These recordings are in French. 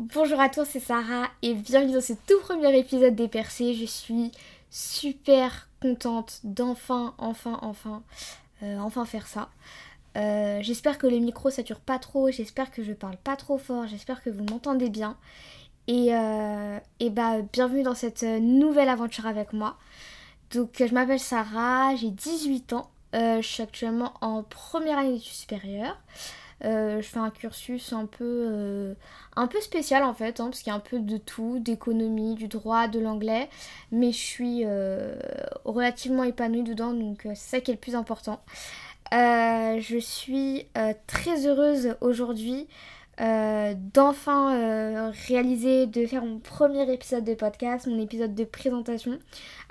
Bonjour à tous, c'est Sarah et bienvenue dans ce tout premier épisode des Percés. Je suis super contente d'enfin, enfin, enfin, euh, enfin faire ça. Euh, j'espère que le micro sature pas trop, j'espère que je parle pas trop fort, j'espère que vous m'entendez bien. Et, euh, et bah, bienvenue dans cette nouvelle aventure avec moi. Donc, je m'appelle Sarah, j'ai 18 ans, je suis actuellement en première année d'études supérieures. Euh, je fais un cursus un peu, euh, un peu spécial en fait, hein, parce qu'il y a un peu de tout, d'économie, du droit, de l'anglais, mais je suis euh, relativement épanouie dedans, donc c'est ça qui est le plus important. je suis très heureuse aujourd'hui d'enfin réaliser, de faire mon premier épisode de podcast, mon épisode de présentation.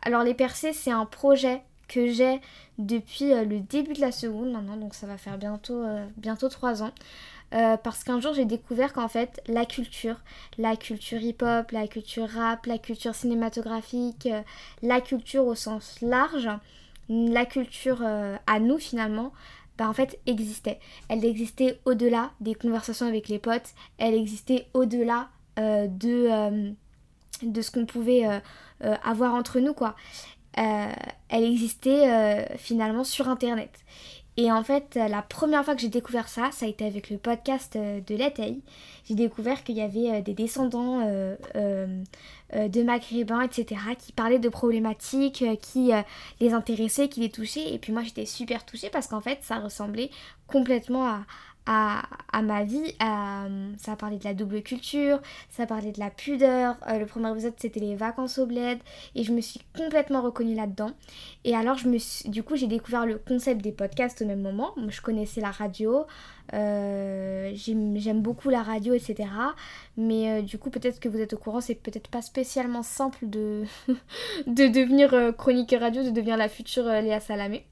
Alors les percées, c'est un projet que j'ai depuis euh, le début de la seconde maintenant, donc ça va faire bientôt, euh, bientôt 3 ans. Euh, parce qu'un jour j'ai découvert qu'en fait la culture, la culture hip-hop, la culture rap, la culture cinématographique, la culture au sens large, la culture à nous finalement, bah en fait existait. Elle existait au-delà des conversations avec les potes, elle existait au-delà de, de ce qu'on pouvait avoir entre nous quoi. Euh, elle existait euh, finalement sur Internet. Et en fait, la première fois que j'ai découvert ça, ça a été avec le podcast euh, de l'ETI. J'ai découvert qu'il y avait des descendants de maghrébins, etc., qui parlaient de problématiques qui les intéressaient, qui les touchaient. Et puis moi, j'étais super touchée parce qu'en fait, ça ressemblait complètement à, à, ma vie. ça a parlé de la double culture, ça parlé de la pudeur. Euh, le premier épisode c'était les vacances au bled et je me suis complètement reconnue là-dedans. Et alors je me du coup j'ai découvert le concept des podcasts au même moment. je connaissais la radio, euh, j'aime beaucoup la radio, etc. Mais euh, du coup peut-être que vous êtes au courant, c'est peut-être pas spécialement simple de, de devenir chroniqueur radio, de devenir la future Léa Salamé.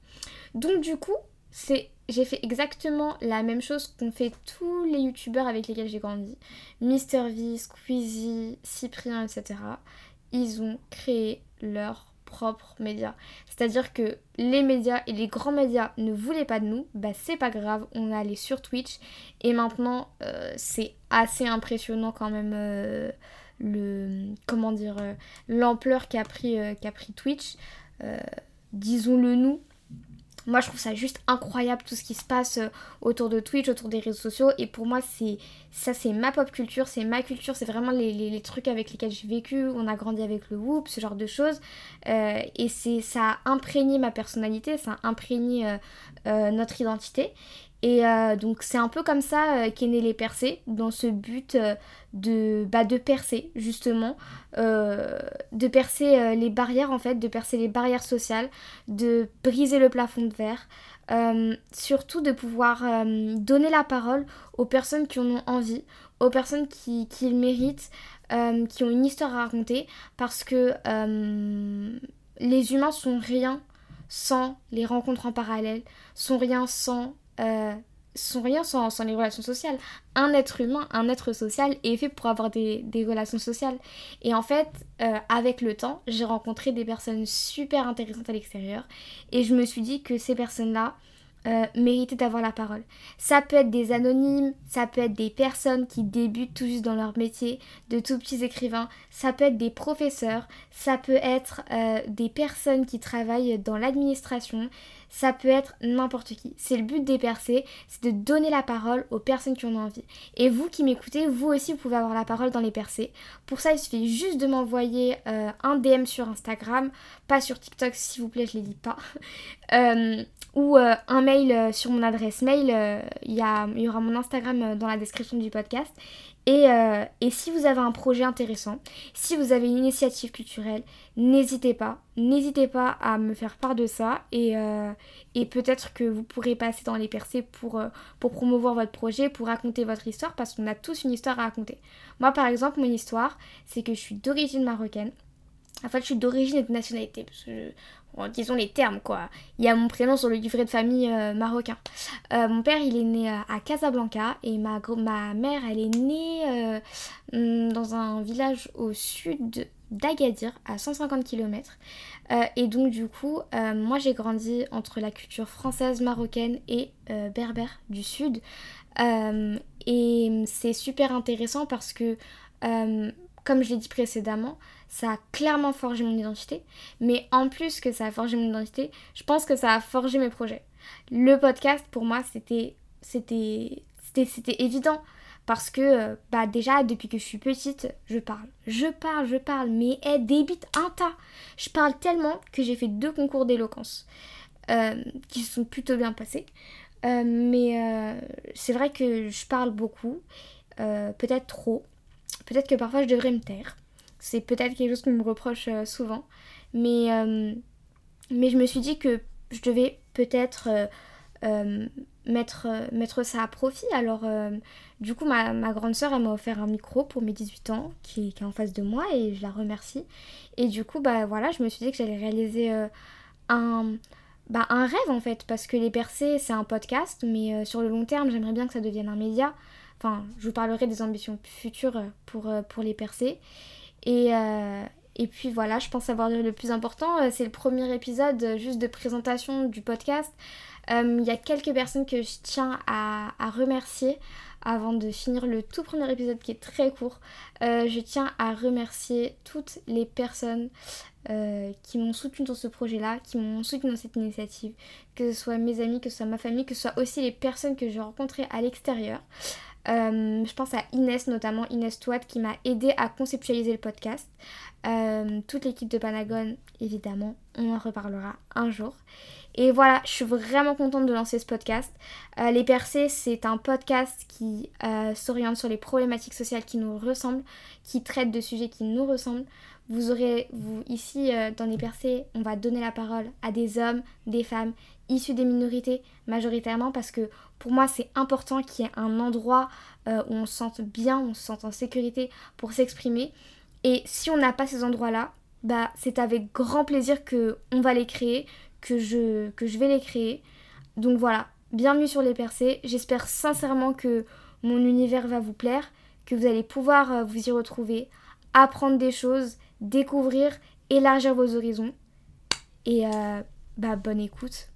Donc du coup c'est j'ai fait exactement la même chose qu'ont fait tous les youtubeurs avec lesquels j'ai grandi. MrV, Squeezie, Cyprien, etc. Ils ont créé leur propre média. C'est-à-dire que les médias et les grands médias ne voulaient pas de nous, bah c'est pas grave, on est allé sur Twitch et maintenant euh, c'est assez impressionnant quand même euh, le comment dire euh, l'ampleur qu'a pris, pris Twitch. disons-le nous, moi, je trouve ça juste incroyable tout ce qui se passe euh, autour de Twitch, autour des réseaux sociaux. Et pour moi, c'est ça, c'est ma pop culture, c'est ma culture, c'est vraiment les, trucs avec lesquels j'ai vécu. On a grandi avec le Whoop, ce genre de choses. Euh, et c'est ça a imprégné ma personnalité, ça a imprégné euh, notre identité. Et donc c'est un peu comme ça qu'est né les percées, dans ce but de, bah, de percer justement, euh, de percer euh, les barrières en fait, de percer les barrières sociales, de briser le plafond de verre, euh, surtout de pouvoir donner la parole aux personnes qui en ont envie, aux personnes qui, qui le méritent, qui ont une histoire à raconter, parce que les humains sont rien sans les rencontres en parallèle, sont rien sans sont rien sans, les relations sociales. Un être humain, un être social est fait pour avoir des, relations sociales. Et en fait, euh, avec le temps, j'ai rencontré des personnes super intéressantes à l'extérieur. Et je me suis dit que ces personnes-là, euh, mériter d'avoir la parole. Ça peut être des anonymes, ça peut être des personnes qui débutent tout juste dans leur métier, de tout petits écrivains, ça peut être des professeurs, ça peut être euh, des personnes qui travaillent dans l'administration, ça peut être n'importe qui. C'est le but des percées, c'est de donner la parole aux personnes qui en ont envie. Et vous qui m'écoutez, vous aussi vous pouvez avoir la parole dans les percées. Pour ça, il suffit juste de m'envoyer euh, un DM sur Instagram, pas sur TikTok s'il vous plaît, je les lis pas. ou euh, un mail euh, sur mon adresse mail. Euh, il y, aura mon Instagram dans la description du podcast. Et, et, si vous avez un projet intéressant, si vous avez une initiative culturelle, n'hésitez pas. N'hésitez pas à me faire part de ça. Et, et peut-être que vous pourrez passer dans les percées pour, pour promouvoir votre projet, pour raconter votre histoire, parce qu'on a tous une histoire à raconter. Moi, par exemple, mon histoire, c'est que je suis d'origine marocaine. En fait, je suis d'origine et de nationalité. Disons les termes quoi. Il y a mon prénom sur le livret de famille euh, marocain. Euh, mon père il est né à Casablanca et ma, mère elle est née euh, hmm, dans un village au sud d'Agadir à 150 km. et donc du coup moi j'ai grandi entre la culture française, marocaine et berbère du sud. Et c'est super intéressant parce que, comme je l'ai dit précédemment, ça a clairement forgé mon identité. Mais en plus que ça a forgé mon identité, je pense que ça a forgé mes projets. Le podcast, pour moi, c'était c'était évident. Parce que euh, bah déjà depuis que je suis petite je parle. Je parle je parle mais elle débite un tas. Je parle tellement que j'ai fait deux concours d'éloquence euh, qui se sont plutôt bien passés. Euh, mais c'est vrai que je parle beaucoup peut-être trop peut-être que parfois je devrais me taire c'est peut-être quelque chose qu'on me reproche souvent mais mais je me suis dit que je devais peut-être mettre, euh, mettre ça à profit. Alors, euh, du coup, ma, grande sœur, elle m'a offert un micro pour mes 18 ans, qui, est en face de moi, et je la remercie. Et du coup, bah voilà, je me suis dit que j'allais réaliser euh, un, bah, un rêve, en fait, parce que Les Percées, c'est un podcast, mais sur le long terme, j'aimerais bien que ça devienne un média. Enfin, je vous parlerai des ambitions futures pour, pour Les Percées. Et, et puis voilà, je pense avoir le plus important. C'est le premier épisode juste de présentation du podcast. Il y a quelques personnes que je tiens à, remercier avant de finir le tout premier épisode qui est très court. Euh, je tiens à remercier toutes les personnes euh, qui m'ont soutenu dans ce projet-là, qui m'ont soutenu dans cette initiative, que ce soit mes amis, que ce soit ma famille, que ce soit aussi les personnes que j'ai rencontrées à l'extérieur. Euh, je pense à Inès notamment, Inès Touat qui m'a aidé à conceptualiser le podcast. toute l'équipe de Panagon, évidemment, on en reparlera un jour. Et voilà, je suis vraiment contente de lancer ce podcast. Euh, les percées, c'est un podcast qui euh, s'oriente sur les problématiques sociales qui nous ressemblent, qui traite de sujets qui nous ressemblent. Vous aurez, vous, ici, euh, dans les percées, on va donner la parole à des hommes, des femmes, issus des minorités, majoritairement, parce que pour moi, c'est important qu'il y ait un endroit où on se sente bien, où on se sente en sécurité pour s'exprimer. Et si on n'a pas ces endroits-là, bah, c'est avec grand plaisir que on va les créer, que je, que je vais les créer. Donc voilà, bienvenue sur les percées. J'espère sincèrement que mon univers va vous plaire, que vous allez pouvoir euh, vous y retrouver, apprendre des choses, découvrir, élargir vos horizons. Et euh, bah bonne écoute.